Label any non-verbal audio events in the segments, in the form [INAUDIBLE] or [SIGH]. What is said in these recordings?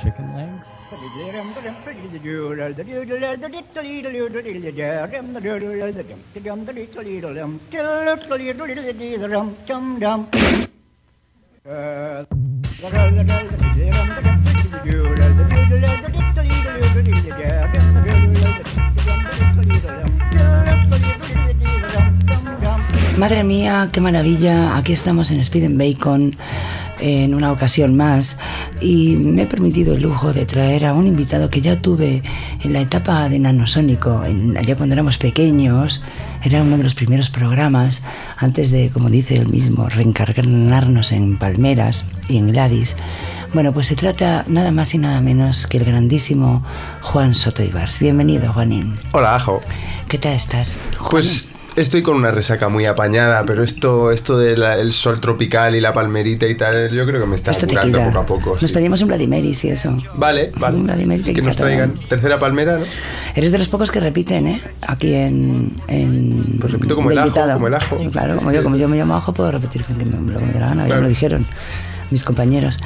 chicken legs. Madre mía, qué maravilla. Aquí estamos en Speed and Bacon en una ocasión más y me he permitido el lujo de traer a un invitado que ya tuve en la etapa de Nanosónico, en, allá cuando éramos pequeños. Era uno de los primeros programas antes de, como dice él mismo, reencarnarnos en Palmeras y en Gladys. Bueno, pues se trata nada más y nada menos que el grandísimo Juan Soto Ibars. Bienvenido, Juanín. Hola, Ajo. ¿Qué tal estás? Pues estoy con una resaca muy apañada, pero esto, esto del sol tropical y la palmerita y tal, yo creo que me está Esto curando poco a poco. Nos sí. pedimos un Vladimeris y eso. Vale, vale. Un que nos traigan tercera palmera, ¿no? Eres de los pocos que repiten, ¿eh? Aquí en... en Pues repito como de el ajo, como el ajo. Claro, como yo, como yo me llamo ajo, puedo repetir que me, lo que me dé la gana, ya me lo dijeron mis compañeros.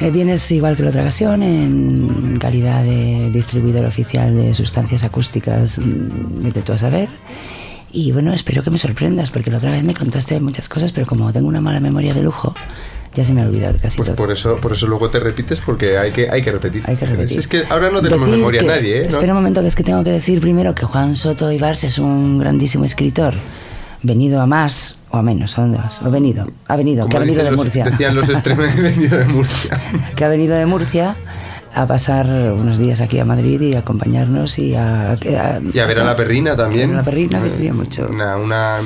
Eh, vienes igual que la otra ocasión en calidad de distribuidor oficial de sustancias acústicas, mm, vete tú a saber. Y bueno, espero que me sorprendas, porque la otra vez me contaste muchas cosas, pero como tengo una mala memoria de lujo, ya se me ha olvidado casi Pues todo. por eso, por eso luego te repites, porque hay que, hay que repetir. Hay que repetir. Es que ahora no tenemos Decir memoria que- nadie, ¿eh? ¿No? Espera un momento, que es que tengo que decir primero que Juan Soto Ibars es un grandísimo escritor. Venido a más o a menos, ¿a dónde vas? O venido, ha venido, que ha venido de los- Murcia. Decían los extremos [LAUGHS] venido de Murcia. [LAUGHS] que ha venido de Murcia a pasar unos días aquí a Madrid y a acompañarnos y a... Y a ver a la perrina también. A la perrina me quería mucho. Una, una,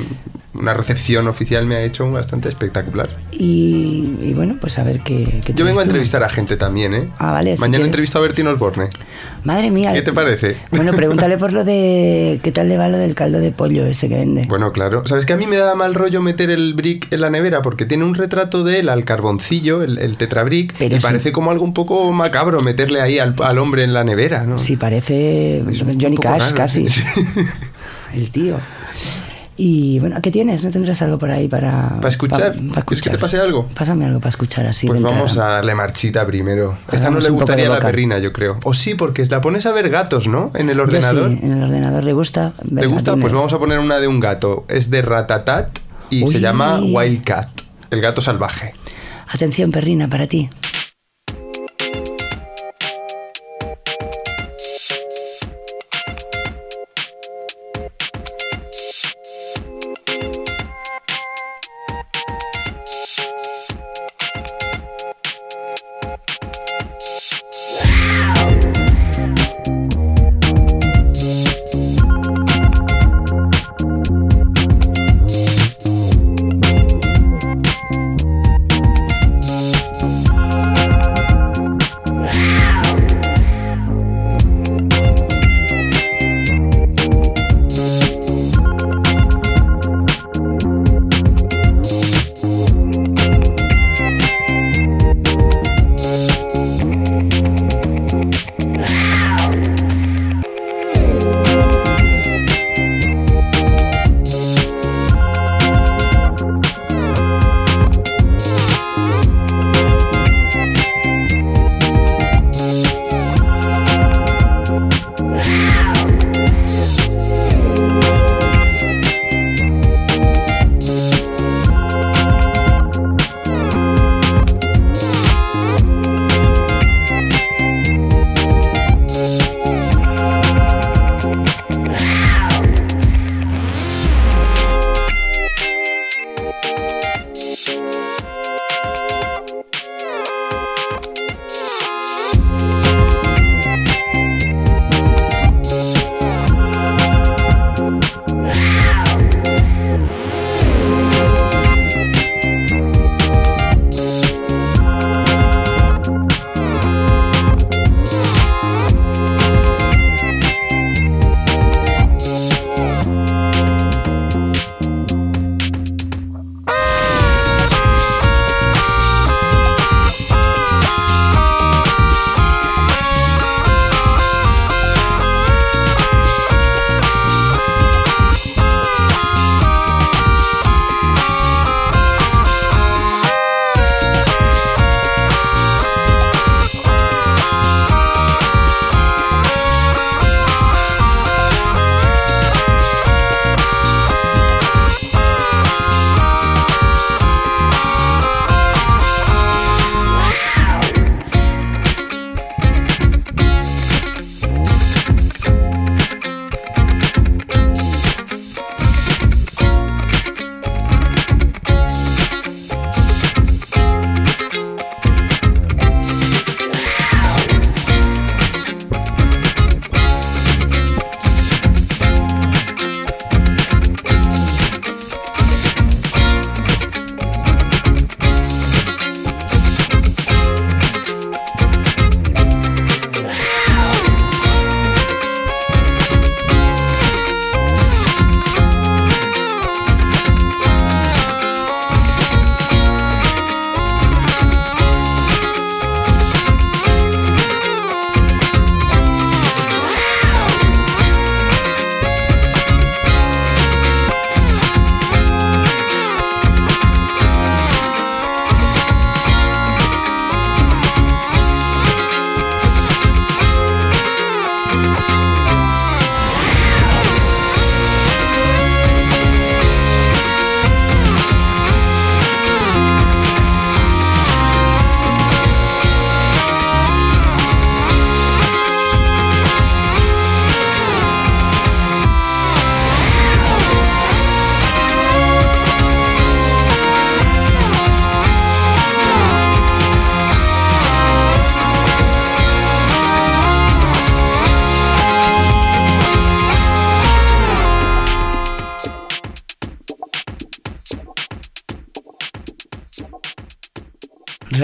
una recepción oficial me ha hecho bastante espectacular. Y, y bueno, pues a ver qué... qué Yo vengo a entrevistar a gente también, ¿eh? Ah, vale, si Mañana quieres. entrevisto a Bertín Osborne. Madre mía. ¿Qué te parece? Bueno, pregúntale por lo de... ¿Qué tal le va lo del caldo de pollo ese que vende? Bueno, claro. ¿Sabes que a mí me da mal rollo meter el brick en la nevera? Porque tiene un retrato de él al carboncillo, el, el tetrabrick, Pero sí. parece como algo un poco macabro meterle ahí al, al hombre en la nevera, ¿no? Sí, parece Johnny Cash raro, casi. [LAUGHS] sí. El tío. Y bueno, ¿qué tienes? ¿No tendrás algo por ahí para, ¿Para escuchar? pa- pa ¿Quieres que te pase algo? Pásame algo para escuchar así. Pues de vamos a darle marchita primero. Esta no le gustaría a la perrina, yo creo. O sí, porque la pones a ver gatos, ¿no? En el Yo ordenador. sí, en el ordenador le gusta. ver ¿Te gusta? Pues vamos a poner una de un gato. Es de Ratatat y Uy. se llama Wildcat, el gato salvaje. Atención, perrina, para ti.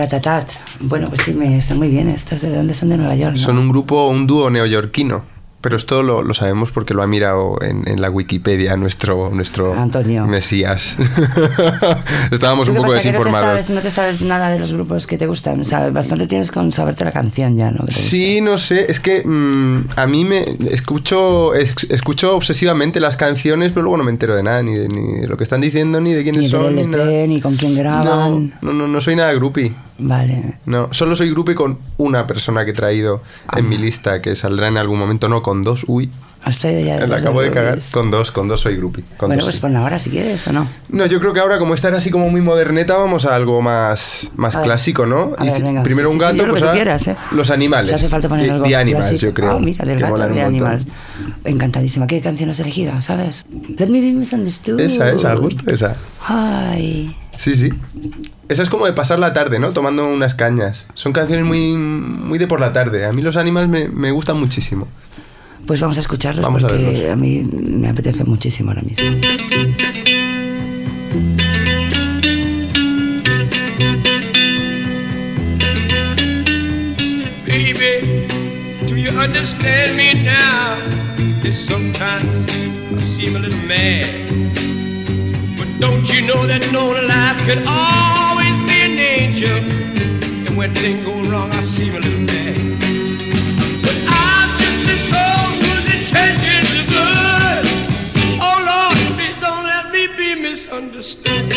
Ratatat. Bueno, pues sí, me están muy bien. ¿Estos de dónde son? De Nueva York, ¿no? Son un grupo, un dúo neoyorquino. Pero esto lo, lo sabemos porque lo ha mirado en, en la Wikipedia nuestro, nuestro Antonio. Mesías. [LAUGHS] Estábamos ¿Tú un poco que no te, desinformados. sabes, no te sabes nada de los grupos que te gustan. O sea, bastante tienes con saberte la canción ya, ¿no? Sí, no sé, es que mm, a mí me escucho es- escucho obsesivamente las canciones, pero luego no me entero de nada, ni de, ni de lo que están diciendo, ni de quiénes Ni son, del ni nada. LP, ni con quién No, graban. no, no, no soy nada groupie. Vale. No, solo soy groupie con una persona que he traído en Ah. mi lista, que saldrá en algún momento, no con dos, uy, Has traído ya la acabo de cagar. Con dos, con dos soy groupie. Con Bueno, dos pues sí. pon ahora si quieres o no. No, yo creo que ahora, como estar así como muy moderneta, vamos a algo más, más A clásico, ¿no? A ver, venga, primero sí, un sí, sí, gato, yo lo pues ahora quieras, ¿eh? los animales. Si hace falta poner The- algo Animals, clásico. yo creo. Ah, mira, del gato de. Animals. Encantadísima. ¿Qué canción has elegido? ¿Sabes? Let me be misunderstood. Esa, esa, justo esa. Ay. Sí, sí. Esa es como de pasar la tarde, ¿no? Tomando unas cañas. Son canciones muy, muy de por la tarde. A mí los animales me, me gustan muchísimo. Pues vamos a escucharlos Vamos a porque verlos. a mí me apetece muchísimo ahora mismo. Baby, do you understand me now? Yes, sometimes I seem a little mad. But don't you know that no life can always be an angel? And when things go wrong, I seem a little mad. But I'm just a soul whose intentions are good. Oh Lord, please don't let me be misunderstood.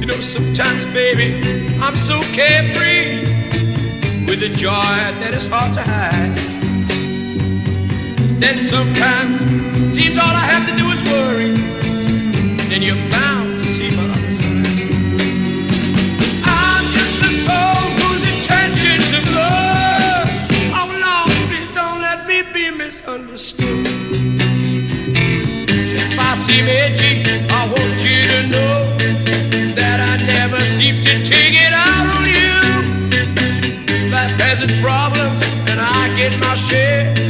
You know, sometimes, baby, I'm so carefree with a joy that is hard to hide. Then sometimes, seems all I have to do is worry. Then you're bound to see my other side. I'm just a soul whose intentions are good. Oh Lord, please don't let me be misunderstood. If I seem edgy, I want you to know that I never seem to take it out on you. Life has its problems, and I get my share.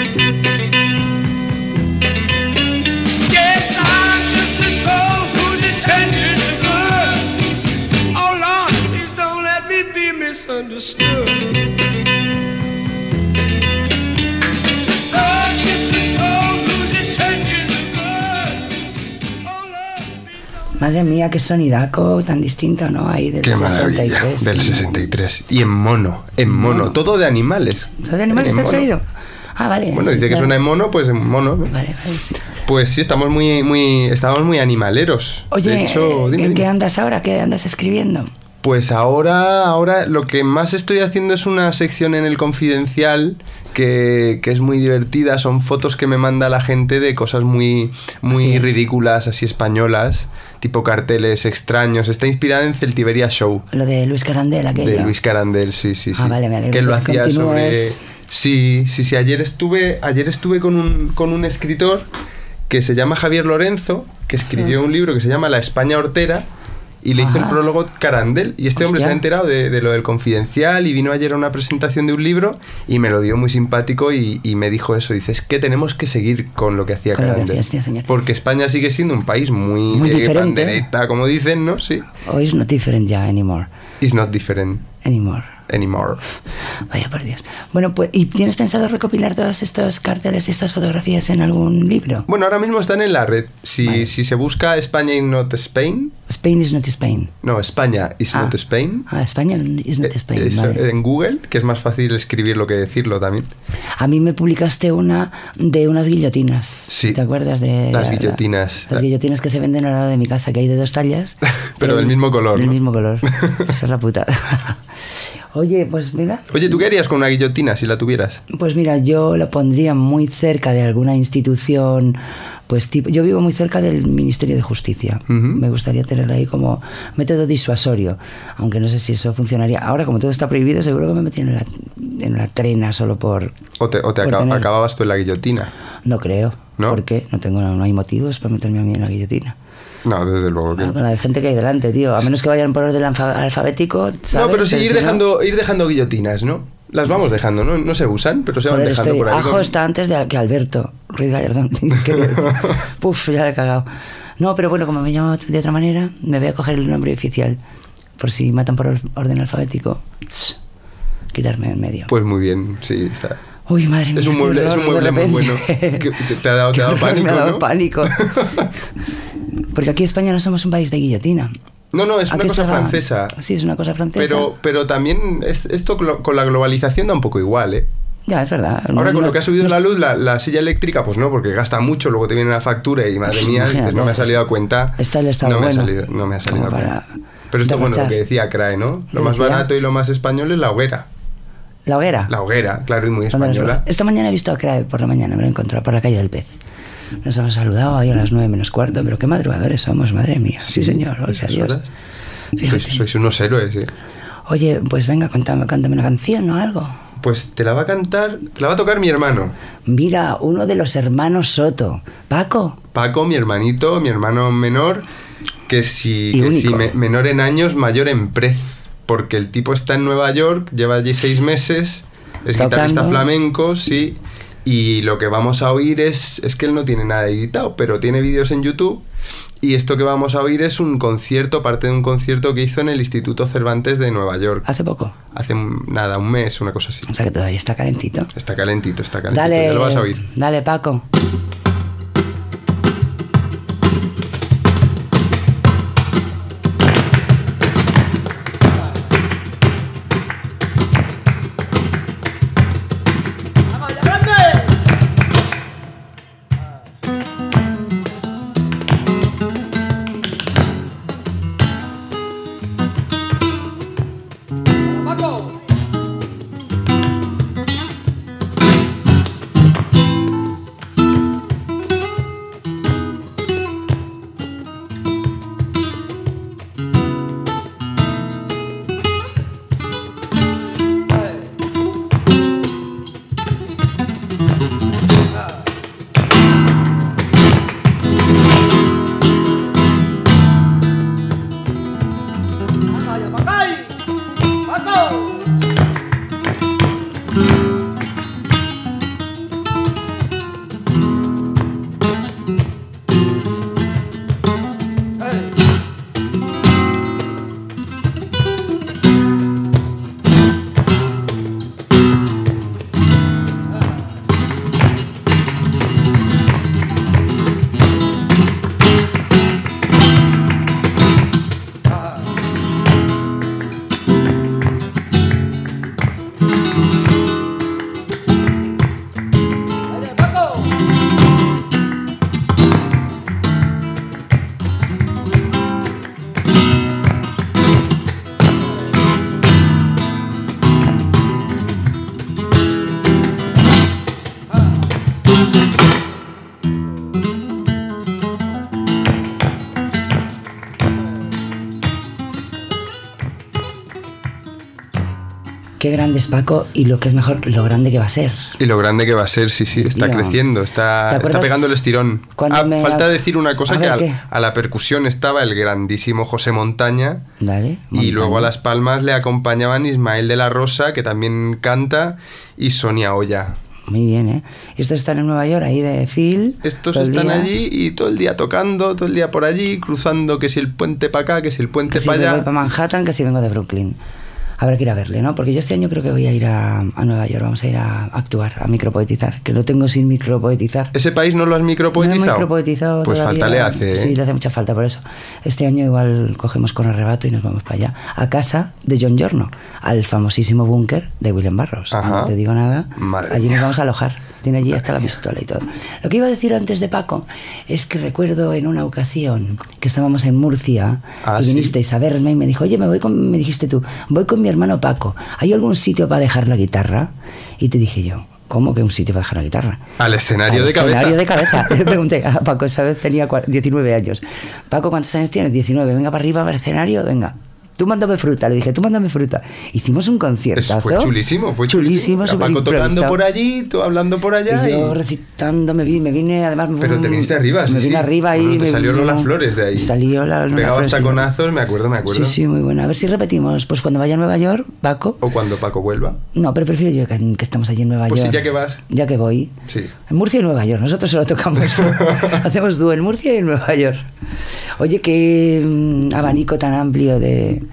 Madre mía, qué sonidaco tan distinto, ¿no? Ahí del Qué maravilla. 63. Del 63. Y en mono, en mono. Mono. Todo de animales. ¿Todo de animales En has oído? Ah, vale. Bueno, sí, dice que claro. suena en mono, pues en mono. ¿no? Vale, vale, sí. Pues sí, estamos muy, muy, estamos muy animaleros. Oye, de hecho, ¿en dime, qué dime. andas ahora? ¿Qué andas escribiendo? Pues ahora, ahora lo que más estoy haciendo es una sección en el confidencial que, que es muy divertida. Son fotos que me manda la gente de cosas muy, muy ridículas, así españolas, tipo carteles extraños. Está inspirada en Celtiberia Show. Lo de Luis Carandel, aquello. De Luis Carandel, sí, sí, sí. Ah, vale, me alegro Que lo si hacía sobre. Sí, sí, sí. Ayer estuve, ayer estuve con un, con un escritor que se llama Javier Lorenzo, que escribió un libro que se llama La España Hortera. Y le hizo el Ajá. prólogo Carandel. Y este hombre se ha enterado de, de lo del confidencial y vino ayer a una presentación de un libro y me lo dio muy simpático y, y me dijo eso. Dice, es que tenemos que seguir con lo que hacía Con que Carandel. hacía, señor. Porque España sigue siendo un país muy, Muy de diferente. como dicen, ¿no? Sí. O is not different ya anymore. It's not different Anymore. anymore. Vaya por Dios. Bueno, pues, ¿y tienes pensado recopilar todos estos carteles y estas fotografías en algún libro? Bueno, ahora mismo están en la red. Si, Vale. si se busca España y not Spain, Spain is not Spain. no, España is Ah. not Spain, Ah, España is not eh, Spain. eso, vale. en Google, que es más fácil escribirlo que decirlo también. A mí me publicaste una de unas guillotinas. Sí. ¿Te acuerdas de Las la- la- guillotinas. las guillotinas que se venden al lado de mi casa, que hay de dos tallas. [LAUGHS] Pero del mismo color, Del ¿no? mismo color. [LAUGHS] Esa es la puta. Oye, pues mira. Oye, ¿tú qué harías con una guillotina si la tuvieras? Pues mira, yo lo pondría muy cerca de alguna institución Pues tipo, yo vivo muy cerca del Ministerio de Justicia. Me gustaría tenerlo ahí como método disuasorio, aunque no sé si eso funcionaría. Ahora, como todo está prohibido, seguro que me metí en la, en la trena solo por... O te, o te por aca- tener- acababas tú en la guillotina. No creo. ¿No? ¿Por qué? No, tengo, no hay motivos para meterme a mí en la guillotina. No, desde luego que Ah, con la de gente que hay delante, tío. A menos que vayan por orden alfa- alfabético, ¿sabes? No, pero sí ir si no- dejando, ir dejando guillotinas, ¿no? Las vamos dejando, ¿no? No se usan, pero se van dejando estoy- por ahí. Ajo con- está antes de que Alberto Ruiz Gallardón. [LAUGHS] [LAUGHS] Puf, ya le he cagado. No, pero bueno, como me llamo de otra manera, me voy a coger el nombre oficial. Por si matan por orden alfabético, tss, quitarme en medio. Pues muy bien, sí, está. Uy, madre mía. Es un mueble, es un mueble muy bueno. Que te- te ha dado- [LAUGHS] te ha dado pánico, Me ha dado ¿no? pánico. Porque aquí en España no somos un país de guillotina. No, no, es una cosa francesa. Sí, es una cosa francesa. Pero, pero también es- esto con la globalización da un poco igual, ¿eh? Ya, es verdad. Ahora con lo que ha subido no- la luz, la, la silla eléctrica, pues no, porque gasta mucho, luego te viene la factura y madre Pues mía, dices, no me ha salido a cuenta. está el estado no me bueno, ha salido, no me ha salido a cuenta. Pero esto, bueno, lo que decía CRAE, ¿no? Lo ¿Qué más barato y lo más español es la hoguera. La hoguera. La hoguera, claro, y muy ¿Dónde nos española. Esta mañana he visto a Crae por la mañana, me lo he encontrado por la calle del Pez. Nos hemos saludado ahí a las nueve menos cuarto, pero qué madrugadores somos, madre mía. Sí, señor, esas Dios. Sois, sois unos héroes, ¿eh? Oye, pues venga, cántame, cántame una canción o algo. Pues te la va a cantar, te la va a tocar mi hermano. Mira, uno de los hermanos Soto. Paco. Paco, mi hermanito, mi hermano menor, que si, que si me- menor en años, mayor en prez. Porque el tipo está en Nueva York, lleva allí seis meses, es guitarrista Tocando. flamenco, sí. Y lo que vamos a oír es, es que él no tiene nada editado, pero tiene vídeos en YouTube. Y esto que vamos a oír es un concierto, parte de un concierto que hizo en el Instituto Cervantes de Nueva York. Hace poco. Hace nada, un mes, una cosa así. O sea que todavía está calentito. Está calentito, está calentito. Dale. Ya lo vas a oír. Dale, Paco. Qué grande es Paco y lo que es mejor, lo grande que va a ser. Y lo grande que va a ser, sí, sí, está creciendo, está, ¿Te está pegando el estirón. Ah, me- falta decir una cosa A que a la percusión estaba el grandísimo José Montaña Dale. y luego a las palmas le acompañaban Ismael de la Rosa, que también canta, y Sonia Olla. Muy bien, ¿eh? Estos están en Nueva York, ahí de Phil. Estos están día. allí y todo el día tocando, todo el día por allí, cruzando que si el puente para acá, que si el puente Que si para me voy allá. para Manhattan, que si vengo de Brooklyn. Habrá que ir a verle, ¿no? Porque yo este año creo que voy a ir a, a Nueva York, vamos a ir a actuar, a micropoetizar, que lo tengo sin micropoetizar. ¿Ese país no lo has No he micropoetizado? micropoetizado pues todavía. falta le hace, ¿eh? Sí, le hace mucha falta por eso. Este año igual cogemos con arrebato y nos vamos para allá. A casa de John Giorno, al famosísimo búnker de William Barros. Ajá. No te digo nada. Madre allí nos vamos a alojar. Tiene allí hasta la pistola y todo. Lo que iba a decir antes de Paco es que recuerdo en una ocasión que estábamos en Murcia Ah, y ¿sí? vinisteis a verme y me dijo, oye, me voy con, me dijiste tú, voy con mi hermano Paco. ¿Hay algún sitio para dejar la guitarra? Y te dije yo, ¿cómo que un sitio para dejar la guitarra? Al escenario Al de cabeza. escenario de cabeza. [LAUGHS] Le pregunté a Paco, esa vez tenía cua- 19 años. Paco, ¿cuántos años tienes? 19. Venga para arriba, para el escenario, venga. Tú mándame fruta, le dije, tú mándame fruta. Hicimos un conciertazo. Eso fue chulísimo, fue chulísimo. Paco tocando por allí, tú hablando por allá. Y yo y- recitando, me, vi- me vine además. Pero te viniste arriba, sí, Me vine sí. arriba y. Bueno, me salió vino- Lola Flores de ahí. Salió la Lola Pegabas Flores. taconazos, me acuerdo, me acuerdo. Sí, sí, muy buena. A ver si repetimos. Pues cuando vaya a Nueva York, Paco. O cuando Paco vuelva. No, pero prefiero yo que, que estamos allí en Nueva Pues sí, York. ya que vas. Ya que voy. Sí. En Murcia y Nueva York. Nosotros solo tocamos. [LAUGHS] Hacemos dúo en Murcia y en Nueva York. Oye, qué mm, abanico tan amplio de,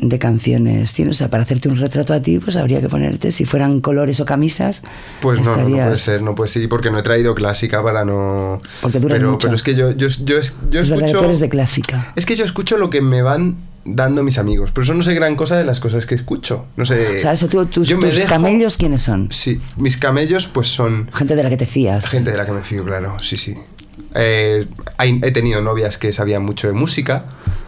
de canciones tienes. O sea, para hacerte un retrato a ti, pues habría que ponerte, si fueran colores o camisas. Pues no, no, no estarías- puede ser, no puede ser, porque no he traído clásica para no... Porque duras pero, mucho. pero es que yo, yo, yo, yo Es verdad escucho... tú eres de clásica. Es que yo escucho lo que me van dando mis amigos, pero eso no sé gran cosa de las cosas que escucho. No sé... O sea, eso tú, tus, tus dejo- camellos, ¿quiénes son? Sí, mis camellos pues son Gente de la que te fías. gente de la que me fío, claro, sí, sí. Eh, he tenido novias que sabían mucho de música,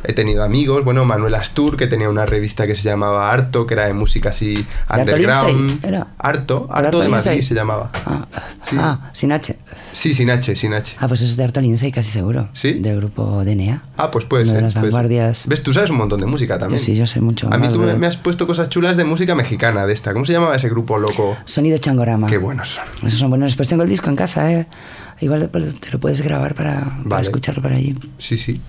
he tenido amigos, bueno, Manuel Astur, que tenía una revista que se llamaba Harto, que era de música así underground. ¿era? Harto, ¿Era Harto de? Madrid se llamaba. Ah, Sí. ah, sin H. Sí, sin H, sin H. Ah, pues eso es de Arto Lindsay, casi seguro. ¿Sí? Del grupo DNA. Ah, pues puede Una de ser. las puede ser. vanguardias. ¿Ves? Tú sabes un montón de música también. Yo sí, yo sé mucho A mí tú me, de- me has puesto cosas chulas de música mexicana, de esta. ¿Cómo se llamaba ese grupo loco? Sonido Changorama. Qué buenos son. Esos son buenos. Después tengo el disco en casa, ¿eh? Igual te lo puedes grabar para, para Vale. escucharlo por allí. Sí, sí.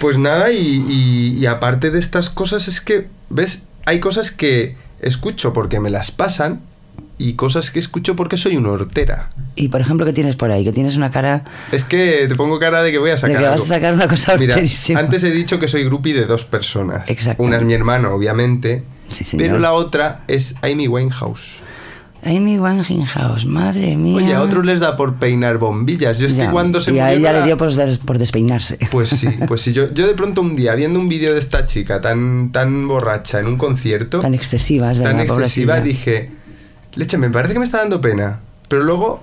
Pues nada, y, y- y aparte de estas cosas es que, ¿ves? Hay cosas que escucho porque me las pasan y cosas que escucho porque soy una hortera. Y por ejemplo, ¿qué tienes por ahí? Que tienes una cara. Es que te pongo cara de que voy a sacar De que vas algo. a sacar una cosa Mira, horterísima. antes he dicho que soy groupie de dos personas. Exacto. Una es mi hermano, obviamente. Sí, señor. pero la otra es Amy Winehouse. Amy Winehouse, madre mía. Oye, a otros les da por peinar bombillas. Yo es Ya, que cuando se Y a ella le dio por, des- por despeinarse. Pues sí, [LAUGHS] pues sí. Yo, yo de pronto un día, viendo un vídeo de esta chica tan, tan borracha en un concierto, Tan excesiva, es verdad. tan excesiva, pobrecilla. dije, leche, me parece que me está dando pena. Pero luego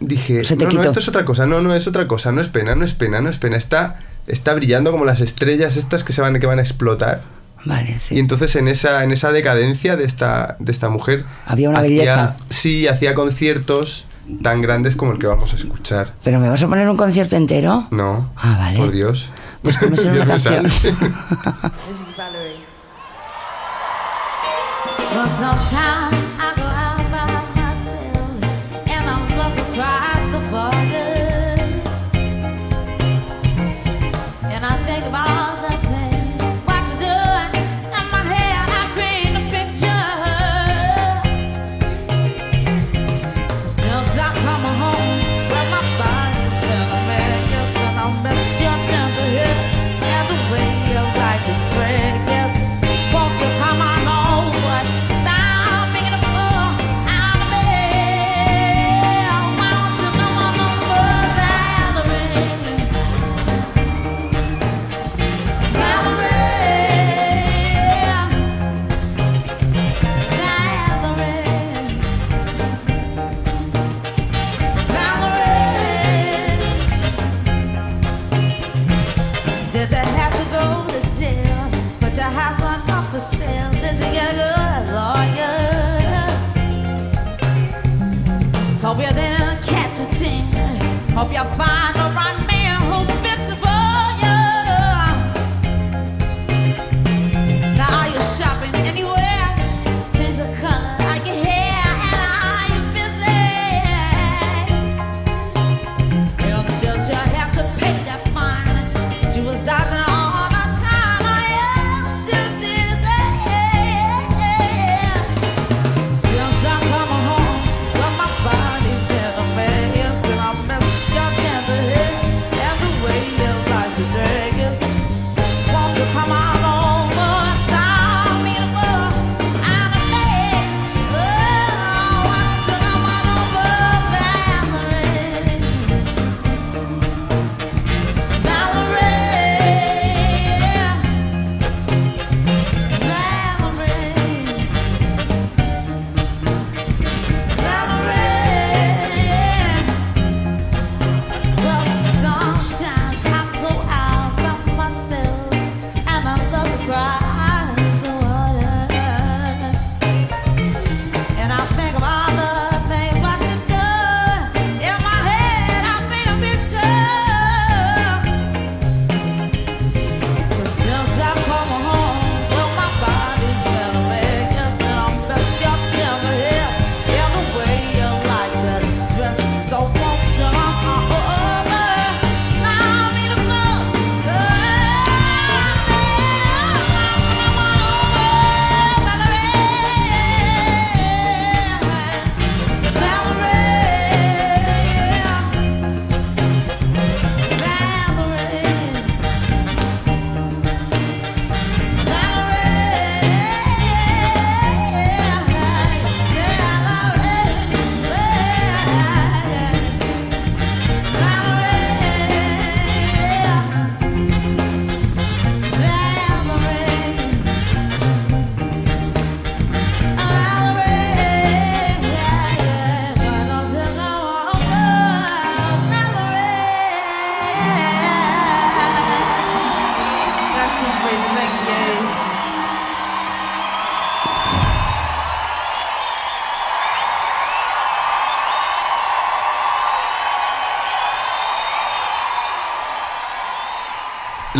dije, Se te no, no, esto es otra cosa, no, no, es otra cosa, no es pena, no es pena, no es pena. Está, está brillando como las estrellas estas que se van, que van a explotar. Vale, sí. Y entonces en esa, en esa decadencia de esta, de esta mujer... Había una hacía- belleza. Sí, hacía conciertos tan grandes como el que vamos a escuchar. ¿Pero me vas a poner un concierto entero? No. Ah, vale. Por Dios. Pues solo [LAUGHS] Dios una me canción. This is Valerie.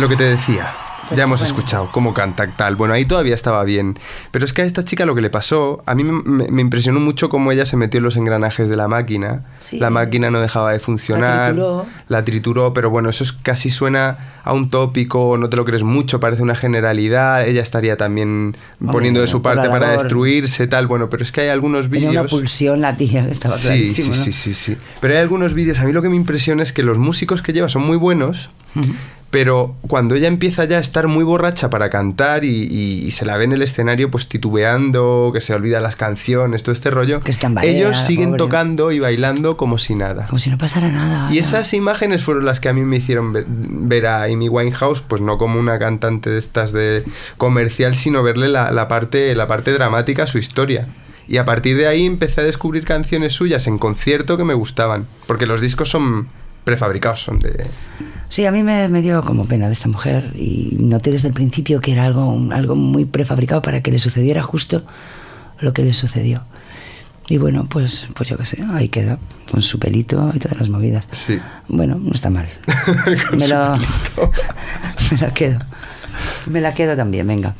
Lo que te decía. Ya hemos Bueno. escuchado cómo canta tal. Bueno, ahí todavía estaba bien. Pero es que a esta chica lo que le pasó, a mí me, impresionó mucho cómo ella se metió en los engranajes de la máquina. Sí. La máquina no dejaba de funcionar. trituró. La trituró, pero bueno, eso es, casi suena a un tópico, no te lo crees mucho, parece una generalidad. Ella estaría también Hombre, poniendo de su parte para destruirse, tal. Bueno, pero es que hay algunos Tenía una vídeos. pulsión la tía que estaba Sí, sí, sí, sí, sí. Pero hay algunos vídeos, a mí lo que me impresiona es que los músicos que lleva son muy buenos, pero cuando ella empieza ya a estar muy borracha para cantar y, y- y se la ve en el escenario pues titubeando, que se olvida las canciones, todo este rollo, Que ellos siguen pobre. tocando y bailando como si nada. Como si no pasara nada. Y esas imágenes fueron las que a mí me hicieron ve- ver a Amy Winehouse, pues no como una cantante de estas de comercial, sino verle la, la parte, la parte dramática a su historia. Y a partir de ahí empecé a descubrir canciones suyas en concierto que me gustaban, porque los discos son prefabricados, son de... Sí, a mí me, me dio como pena de esta mujer y noté desde el principio que era algo, algo muy prefabricado para que le sucediera justo lo que le sucedió. Y bueno, pues, pues yo qué sé, ahí queda, con su pelito y todas las movidas. Sí. Bueno, no está mal. [LAUGHS] [LAUGHS] Me, lo, me la quedo. Me la quedo también, venga.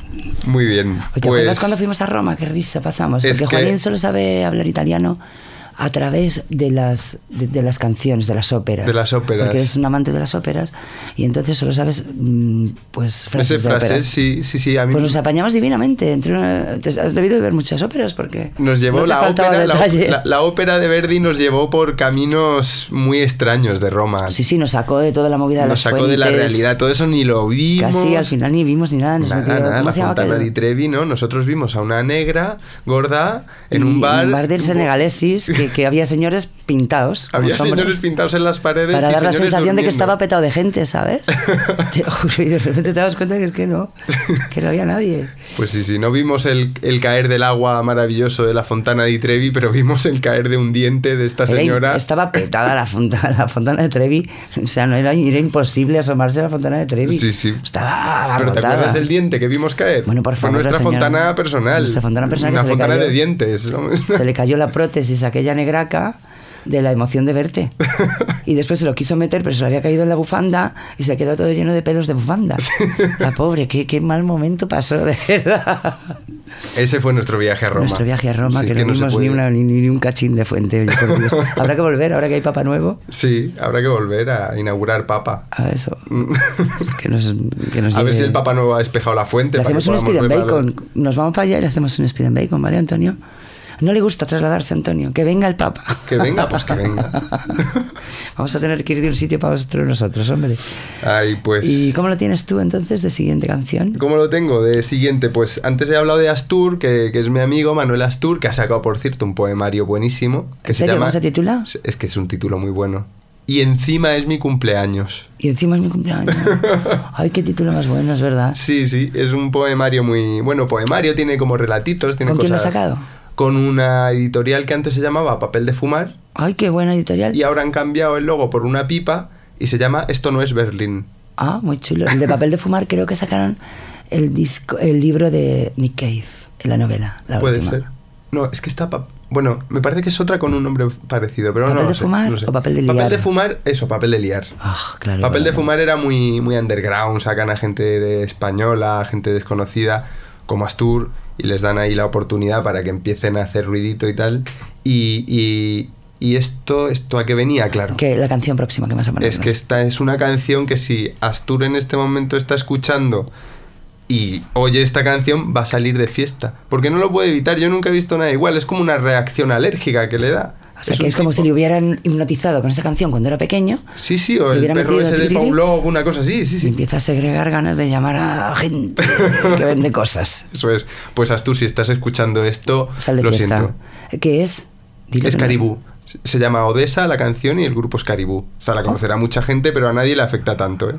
Muy bien. ¿Te pues, acuerdas cuando fuimos a Roma? Qué risa pasamos. Porque que- Juanín solo sabe hablar italiano a través de las, de, de las canciones, de las óperas. De las óperas. Porque es un amante de las óperas y entonces solo sabes, mm, pues, frases Ese de frase, óperas. sí, sí, sí, a mí Pues nos apañamos divinamente. Entre una- te has debido de ver muchas óperas porque nos llevó no la ópera, la, la- la ópera de Verdi nos llevó por caminos muy extraños de Roma. Sí, sí, nos sacó de toda la movida de nos sacó de la fuentes. realidad, todo eso ni lo vimos. Casi al final ni vimos ni nada. Nos Nada, metió- nada, ¿cómo la Fontana di Trevi, ¿no? Nosotros vimos a una negra, gorda, en Y- un bar. En un bar del Senegalesis, que, que había señores pintados. Había señores pintados en las paredes. Para y dar la sensación de que durmiendo. estaba petado de gente, ¿sabes? [LAUGHS] Te lo juro, y de repente te das cuenta que es que no, que no había nadie. Pues sí, sí, no vimos el, el caer del agua maravilloso de la Fontana di Trevi, pero vimos el caer de un diente de esta Era señora. estaba petada la fontana, la fontana de Trevi. O sea, no era, era imposible asomarse a la fontana de Trevi. Sí, sí. Estaba ¿Pero te acuerdas del diente que vimos caer? Bueno, por Fue favor, nuestra señora. fontana personal. Nuestra fontana personal Una fontana cayó. de dientes. Se le cayó la prótesis a aquella negraca de la emoción de verte. Y después se lo quiso meter, pero se le había caído en la bufanda y se quedó todo lleno de pelos de bufanda. La pobre, qué, qué mal momento pasó, de verdad. Ese fue nuestro viaje a Roma. Nuestro viaje a Roma, Sí, que, no vimos ni, puede. una, ni, ni un cachín de fuente. oye, por Dios. Habrá que volver, ahora que hay Papa Nuevo, Sí, habrá que volver a inaugurar Papa. a eso. Que nos, que nos a ver si el Papa Nuevo ha despejado la fuente. Le para que hacemos un speed and bacon. Nos vamos para allá y le hacemos un speed and bacon, ¿vale, Antonio? No le gusta trasladarse, Antonio. Que venga el Papa. Que venga, pues que venga. [LAUGHS] Vamos a tener que ir de un sitio para otro nosotros, hombre. Ay, pues. ¿Y cómo lo tienes tú entonces de siguiente canción? ¿Cómo lo tengo? De siguiente, pues antes he hablado de Astur, que, que es mi amigo Manuel Astur, que ha sacado, por cierto, un poemario buenísimo. Que ¿En serio? ¿Cómo se titula? Es que es un título muy bueno. Y encima es mi cumpleaños. Y encima es mi cumpleaños. [LAUGHS] Ay, qué título más bueno, es verdad. Sí, sí, es un poemario muy... Bueno, poemario, tiene como relatitos, tiene ¿Con quién lo ha cosas- sacado? Con una editorial que antes se llamaba Papel de Fumar Ay, qué buena editorial. y ahora han cambiado el logo por una pipa y se llama Esto no es Berlín. Ah, muy chulo. El de papel de fumar creo que sacaron el disco, el libro de Nick Cave, en la novela, la Puede última. ser. No, es que está... Bueno, me parece que es otra con un nombre parecido, pero ¿Papel no de sé, fumar no lo sé. o papel de liar? Papel de fumar, eso, papel de liar. Ah, claro. Papel de fumar era muy, muy underground, sacan a gente de española, gente desconocida, como Astur, y les dan ahí la oportunidad para que empiecen a hacer ruidito y tal. Y, y, y esto, esto a qué venía, claro. Que la canción próxima que más a poner. Es que esta es una canción que si Astur en este momento está escuchando y oye esta canción, va a salir de fiesta. Porque no lo puede evitar, yo nunca he visto nada igual, es como una reacción alérgica que le da. O sea, Es que es como tipo- si le hubieran hipnotizado con esa canción cuando era pequeño Sí, sí, o le el perro ese de Pavlov, una cosa así, sí, y sí. empieza a segregar ganas de llamar a [LAUGHS] gente que vende cosas. Eso es. Pues Astur, si estás escuchando esto, Sal de lo fiesta. siento. ¿Qué es? Dilo Es que no- Caribú. Se llama Odessa la canción y el grupo es Caribú. O sea, la conocerá mucha gente, pero a nadie le afecta tanto, ¿eh?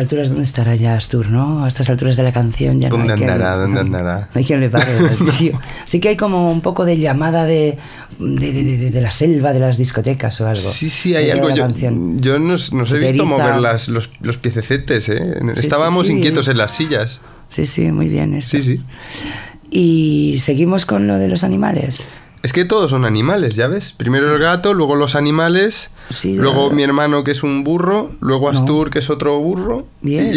Alturas, ¿dónde estará ya Astur, no? A estas alturas de la canción ya ¿Dónde no hay quien- andará? ¿Dónde andará? No hay quien le pare [LAUGHS] tío. Sí que hay como un poco de llamada de, de, de- de- de la selva, de las discotecas o algo. Sí, sí, hay algo. Yo, yo nos, nos he visto mover las, los, los piececetes, ¿eh? Sí, Estábamos sí, sí. inquietos en las sillas. Sí, sí, muy bien esto. Sí, sí. Y seguimos con lo de los animales. Es que todos son animales, ¿ya ves? Primero el gato, luego los animales, Sí, luego la- mi hermano que es un burro, luego No. Astur que es otro burro. Bien.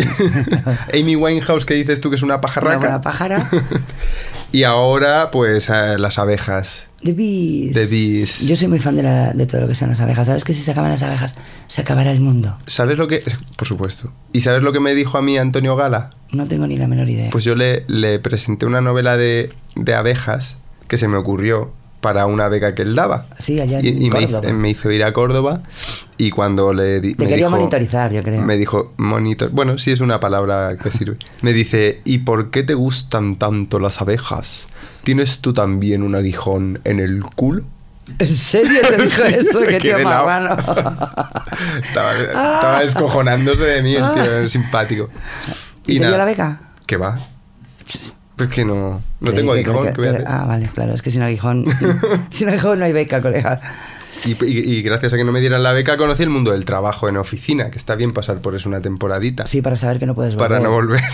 y [LAUGHS] Amy Winehouse que dices tú que es una Una pajarraca. buena pájara. [LAUGHS] y ahora pues eh, las abejas. The bees. The bees. Yo soy muy fan de, la- de todo lo que sean las abejas. ¿Sabes que si se acaban las abejas, se acabará el mundo? ¿Sabes lo que...? Por supuesto. ¿Y sabes lo que me dijo a mí Antonio Gala? No tengo ni la menor idea. Pues yo le, le presenté una novela de, de abejas que se me ocurrió para una beca que él daba. Sí, allá en y, y me, hizo, Córdoba. me hizo ir a Córdoba y cuando le di- Te me quería dijo- monitorizar, yo creo. Me dijo, monitor... Bueno, sí es una palabra que sirve. Me dice, ¿y por qué te gustan tanto las abejas? ¿Tienes tú también un aguijón en el culo? ¿En serio te dijo [LAUGHS] eso? ¡Qué tío helado. marrano! [LAUGHS] estaba, estaba descojonándose de mí, el tío, simpático. ¿Y, te dio la beca? ¿Qué va? Es que no, no tengo aguijón. que- ¿qué voy a que- hacer? Ah, vale, claro. Es que sin aguijón... [LAUGHS] sin aguijón no hay beca, colega. Y, y- y gracias a que no me dieran la beca conocí el mundo del trabajo en oficina, que está bien pasar por eso una temporadita. Sí, para saber que no puedes volver. para no volver. [LAUGHS]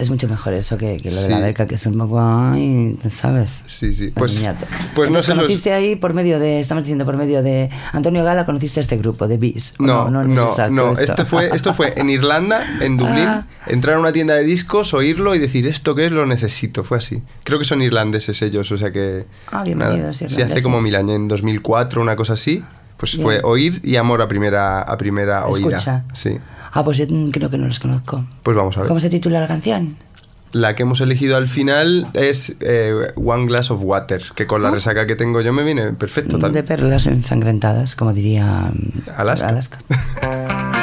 Es mucho mejor eso que, que lo de la beca, que es un poco... Ay, ¿sabes? sí, sí. Pues, niñato. pues no los... conociste ahí por medio de... Estamos diciendo por medio de... Antonio Gala, conociste a este grupo, de Bees. ¿o No, no, es no, exacto esto. Este fue, esto fue en Irlanda, en Dublín, Ah. entrar a una tienda de discos, oírlo y decir, ¿esto qué es? Lo necesito. Fue así. Creo que son irlandeses ellos, o sea que... Ah, bienvenidos. Sí, hace como mil años, en 2004, una cosa así. Pues Bien. fue oír y amor a primera, a primera oída. Sí. Ah, pues yo mm, creo que no los conozco. Pues vamos a ver. ¿Cómo se titula la canción? La que hemos elegido al final es eh, One Glass of Water, que con la Ah. resaca que tengo yo me viene perfecto. De también. perlas ensangrentadas, como diría mm, Alaska. [LAUGHS]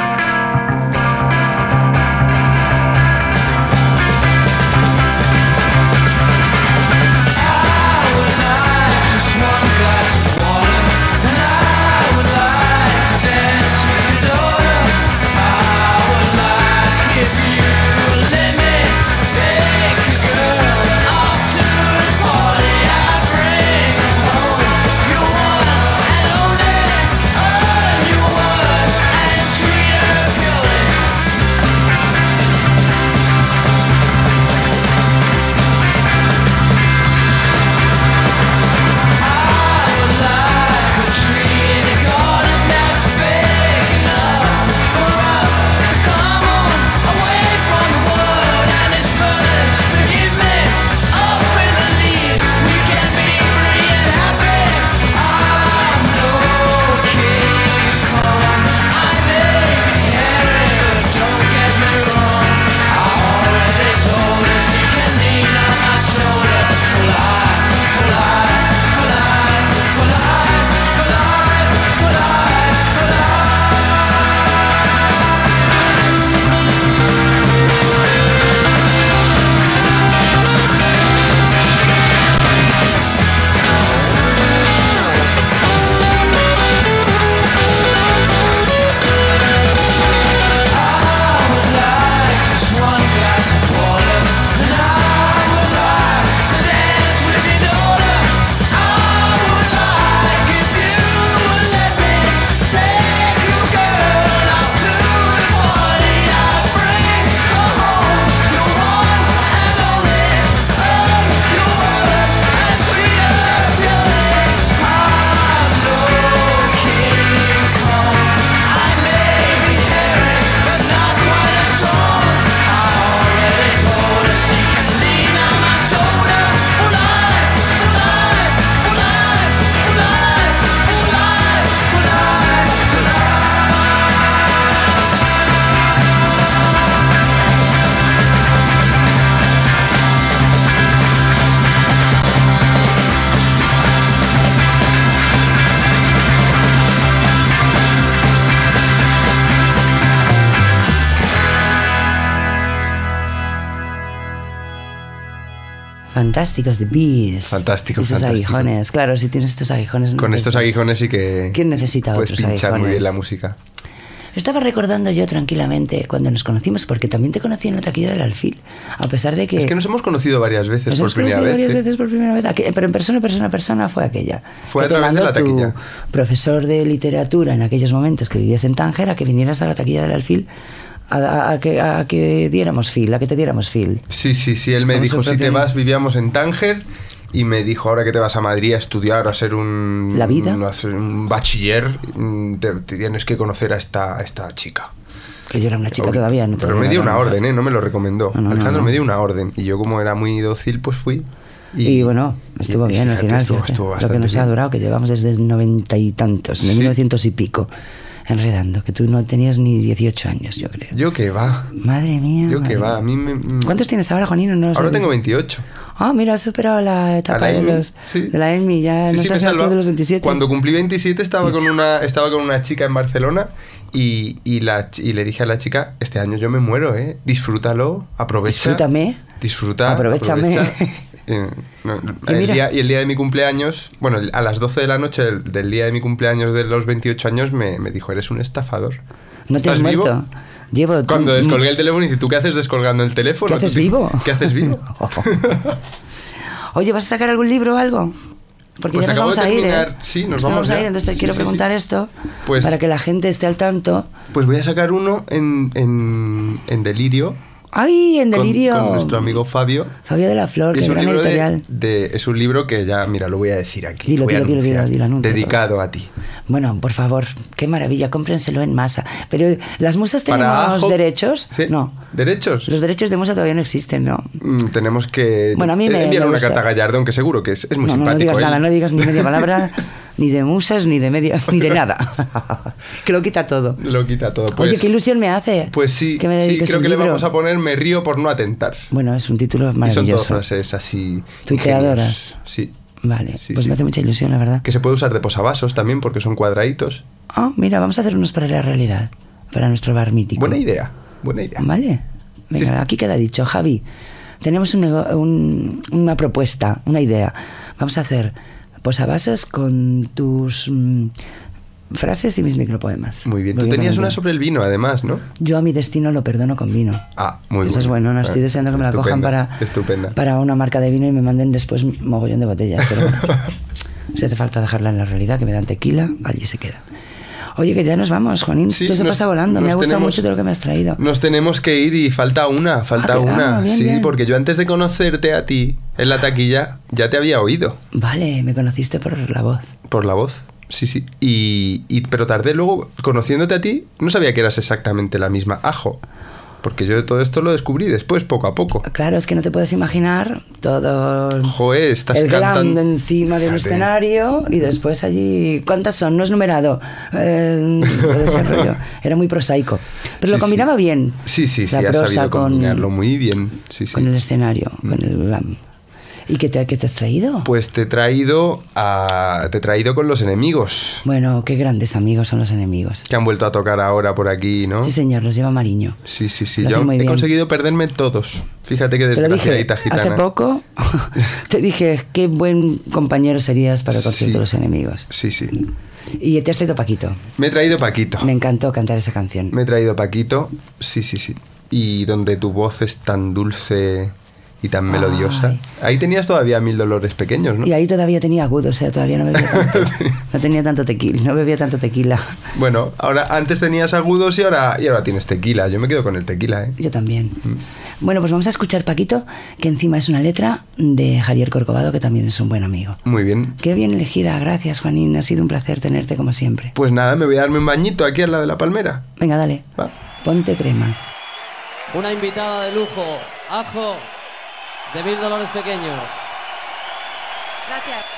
Fantásticos, The Bees. Fantásticos, Y sus fantásticos. aguijones. Claro, si tienes estos aguijones... no Con estos aguijones sí que ¿Quién necesita puedes otros pinchar muy bien la música. Estaba recordando yo tranquilamente cuando nos conocimos, porque también te conocí en la taquilla del alfil, a pesar de que... Es que nos hemos conocido varias veces Nos por hemos primera conocido vez. varias ¿eh? veces por primera vez, pero en persona, persona, persona fue aquella. Fue a Que te través de la taquilla. tu profesor de literatura en aquellos momentos que vivías en Tánger a que vinieras a la taquilla del alfil a, a- que, a que diéramos fil, a que te diéramos fil. Sí, sí, sí. Él me dijo, si te vas, vivíamos en Tánger. Y me dijo, ahora que te vas a Madrid a estudiar, a ser un... La vida. Un, a ser un bachiller, te, te tienes que conocer a esta, a esta chica. Que yo era una chica Uy, todavía. No Pero me dio una orden, ¿eh? No me lo recomendó. No, no, Alejandro no. me dio una orden. Y yo, como era muy dócil, pues fui. Y, bueno, estuvo y bien al fíjate, final. Estuvo, estuvo lo que nos ha bien. durado, que llevamos desde noventa y tantos, de Sí. 1900 y pico, enredando, que tú no tenías ni 18 años, yo creo. Yo que va. Madre mía. Yo que va. A mí me... mm, ¿Cuántos tienes ahora, Juanino? No. Ahora tengo 28. Ah, mira, has superado la etapa la de, los, sí. de la EMI, ya Sí, no sí, estás de los 27. Cuando cumplí 27 estaba con una, estaba con una chica en Barcelona y, y, la, y le dije a la chica, este año yo me muero, ¿eh? Disfrútalo, aprovecha. Disfrútame. Disfruta. Aprovechame. aprovecha". [LAUGHS] Eh, no, Y el día, y el día de mi cumpleaños, bueno, a las 12 de la noche del, del día de mi cumpleaños de los 28 años me, me dijo, eres un estafador. ¿No te has ¿Estás vivo? muerto? Llevo... Cuando descolgué el teléfono y dice, ¿tú qué haces descolgando el teléfono? ¿Qué haces ¿Tú vivo? ¿Qué haces vivo? [LAUGHS] Oye, ¿vas a sacar algún libro o algo? Porque Pues ya nos vamos a ir, ¿eh? sí, nos vamos a ir, entonces te Sí, quiero sí, preguntar sí. esto Pues- para que la gente esté al tanto. Pues voy a sacar uno en, en, en Delirio. ¡Ay, en Delirio! Con, nuestro amigo Fabio. Fabio de la Flor, que es un gran libro de- editorial. de- es un libro que ya, mira, lo voy a decir aquí. Dilo, dilo, dilo, dilo, dilo. Dedicado a ti. Bueno, por favor, qué maravilla, cómprenselo en masa. Pero, ¿las musas tenemos ajo- derechos? Sí. No. ¿Derechos? Los derechos de musa todavía no existen, ¿no? Mm, tenemos que Bueno, a mí me- enviar me una carta a Gallardo, aunque seguro que es, es muy no, no, no simpático. digas nada, no digas ni media palabra, [LAUGHS] ni de musas, ni de media, ni de nada. [LAUGHS] que lo quita todo. Lo quita todo. Pues, Oye, qué ilusión me hace. Pues sí, que me sí, creo que le libro. vamos a poner Me río por no atentar. Bueno, es un título Y son todas maravilloso. frases así. Tuiteadoras. Sí. Vale, Sí, pues sí. me hace mucha ilusión, la verdad. Que se puede usar de posavasos también porque son cuadraditos. Ah, mira, vamos a hacer unos para la realidad, para nuestro bar mítico. Buena idea, buena idea. Vale. Venga, Sí. aquí queda dicho. Javi, tenemos un- una propuesta, una idea. Vamos a hacer posavasos con tus mm, frases y mis micropoemas. Muy bien. Tú Porque tenías una sobre el vino, además, ¿no? Yo a mi destino lo perdono con vino. Ah, muy Eso es bueno, no estoy Ah, deseando que me la cojan para, Estupenda. para una marca de vino y me manden después mogollón de botellas. Pero bueno, [LAUGHS] si hace falta dejarla en la realidad, que me dan tequila, allí se queda. Oye, que ya nos vamos, Juanín. Sí, Esto se nos- pasa volando. Me ha gustado tenemos- mucho todo lo que me has traído. Nos tenemos que ir y falta una, falta Ah, una. ah, bien, sí, bien. porque yo antes de conocerte a ti en la taquilla ya te había oído Vale, me conociste por la voz. por la voz. Sí, sí. Y, y- pero tardé luego, conociéndote a ti, no sabía que eras exactamente la misma Ajo. Porque yo todo esto lo descubrí después, poco a poco. Claro, es que no te puedes imaginar todo Joder, estás el encima de un Fíjate. escenario y después allí... ¿Cuántas son? No es numerado. Eh, todo ese rollo. Era muy prosaico. Pero Sí, lo combinaba sí. bien. Sí, sí, sí, La prosa sabido con, combinarlo muy bien. Sí, con el escenario, con el glam. ¿Y qué te, qué te has traído? Pues te he traído a, te he traído con los enemigos Bueno, qué grandes amigos son los enemigos. que han vuelto a tocar ahora por aquí, ¿no? Sí, señor, los lleva Mariño. Sí, sí, sí. Lo Yo he bien. conseguido perderme todos. Fíjate que desgraciadita gitana. hace poco. [LAUGHS] [LAUGHS] te dije qué buen compañero serías para el concierto Sí. de los enemigos. Sí, sí. Y te has traído Paquito. Me he traído Paquito. Me encantó cantar esa canción. Me he traído Paquito. Sí, sí, sí. Y donde tu voz es tan dulce y tan melodiosa. Ay. Ahí tenías todavía mil dolores pequeños, ¿no? Y ahí todavía tenía agudos, o sea, todavía no bebía tanto. [LAUGHS] No tenía tanto tequila, no bebía tanto tequila. Bueno, ahora antes tenías agudos y ahora, y ahora tienes tequila. Yo me quedo con el tequila, ¿eh? Yo también. Mm. Bueno, pues vamos a escuchar Paquito, que encima es una letra de Javier Corcovado, que también es un buen amigo. Muy bien. Qué bien elegida, gracias Juanín, ha sido un placer tenerte como siempre. Pues nada, me voy a darme un bañito aquí al lado de la palmera. Venga, dale, Va. ponte crema. Una invitada de lujo, Ajo, de Mil Dolores Pequeños. Gracias.